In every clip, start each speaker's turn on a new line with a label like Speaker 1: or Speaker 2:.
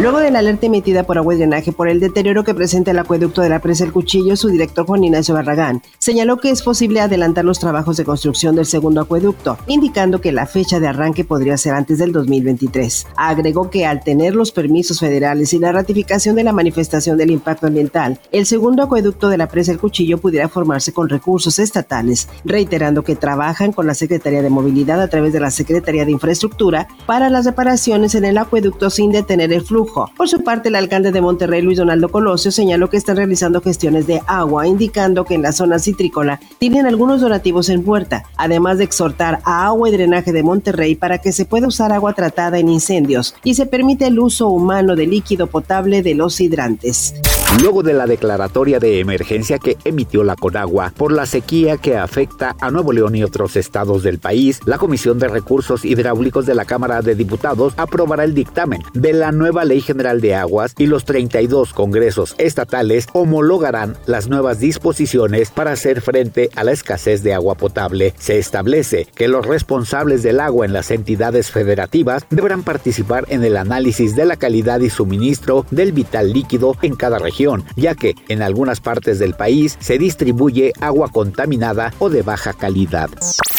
Speaker 1: Luego de la alerta emitida por Agua Drenaje por el deterioro que presenta el acueducto de la presa El Cuchillo, su director Juan Ignacio Barragán señaló que es posible adelantar los trabajos de construcción del segundo acueducto, indicando que la fecha de arranque podría ser antes del 2023. Agregó que al tener los permisos federales y la ratificación de la manifestación del impacto ambiental, el segundo acueducto de la presa El Cuchillo pudiera formarse con recursos estatales, reiterando que trabajan con la Secretaría de Movilidad a través de la Secretaría de Infraestructura para las reparaciones en el acueducto sin detener el flujo por su parte, el alcalde de Monterrey, Luis Donaldo Colosio, señaló que están realizando gestiones de agua, indicando que en la zona citrícola tienen algunos donativos en puerta, además de exhortar a Agua y Drenaje de Monterrey para que se pueda usar agua tratada en incendios y se permite el uso humano de líquido potable de los hidrantes.
Speaker 2: Luego de la declaratoria de emergencia que emitió la Conagua por la sequía que afecta a Nuevo León y otros estados del país, la Comisión de Recursos Hidráulicos de la Cámara de Diputados aprobará el dictamen de la nueva Ley General de Aguas y los 32 congresos estatales homologarán las nuevas disposiciones para hacer frente a la escasez de agua potable. Se establece que los responsables del agua en las entidades federativas deberán participar en el análisis de la calidad y suministro del vital líquido en cada región, ya que en algunas partes del país se distribuye agua contaminada o de baja calidad.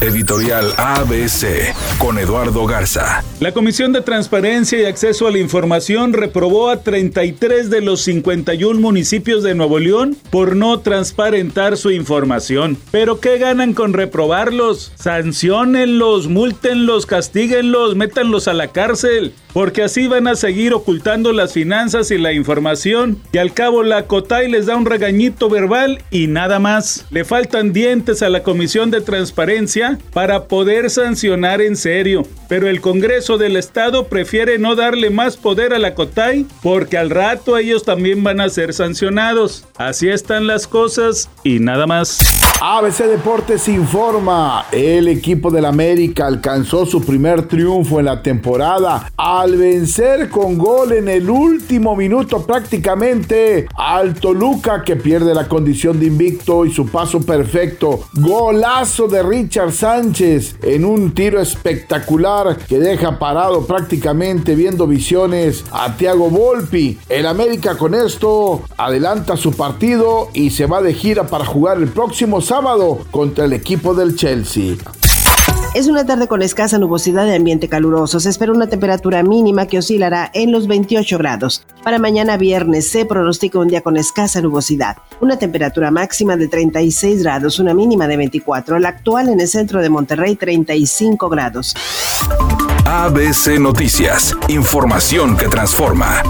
Speaker 3: Editorial ABC con Eduardo Garza.
Speaker 4: La Comisión de Transparencia y Acceso a la Información reprobó a 33 de los 51 municipios de Nuevo León por no transparentar su información. ¿Pero qué ganan con reprobarlos? Sanciónenlos, múltenlos, castíguenlos, métanlos a la cárcel porque así van a seguir ocultando las finanzas y la información y al cabo la COTAI les da un regañito verbal y nada más. Le faltan dientes a la Comisión de Transparencia para poder sancionar en serio, pero el Congreso del Estado prefiere no darle más poder a la COTAI porque al rato ellos también van a ser sancionados. Así están las cosas y nada más.
Speaker 5: ABC Deportes informa, el equipo del América alcanzó su primer triunfo en la temporada al vencer con gol en el último minuto prácticamente al Toluca que pierde la condición de invicto y su paso perfecto. Golazo de Richard Sánchez en un tiro espectacular que deja parado prácticamente viendo visiones a Thiago Volpi. El América con esto adelanta su partido y se va de gira para jugar el próximo sábado contra el equipo del Chelsea.
Speaker 1: Es una tarde con escasa nubosidad de ambiente caluroso. Se espera una temperatura mínima que oscilará en los 28 grados. Para mañana viernes se pronostica un día con escasa nubosidad. Una temperatura máxima de 36 grados, una mínima de 24. La actual en el centro de Monterrey 35 grados.
Speaker 3: ABC Noticias. Información que transforma.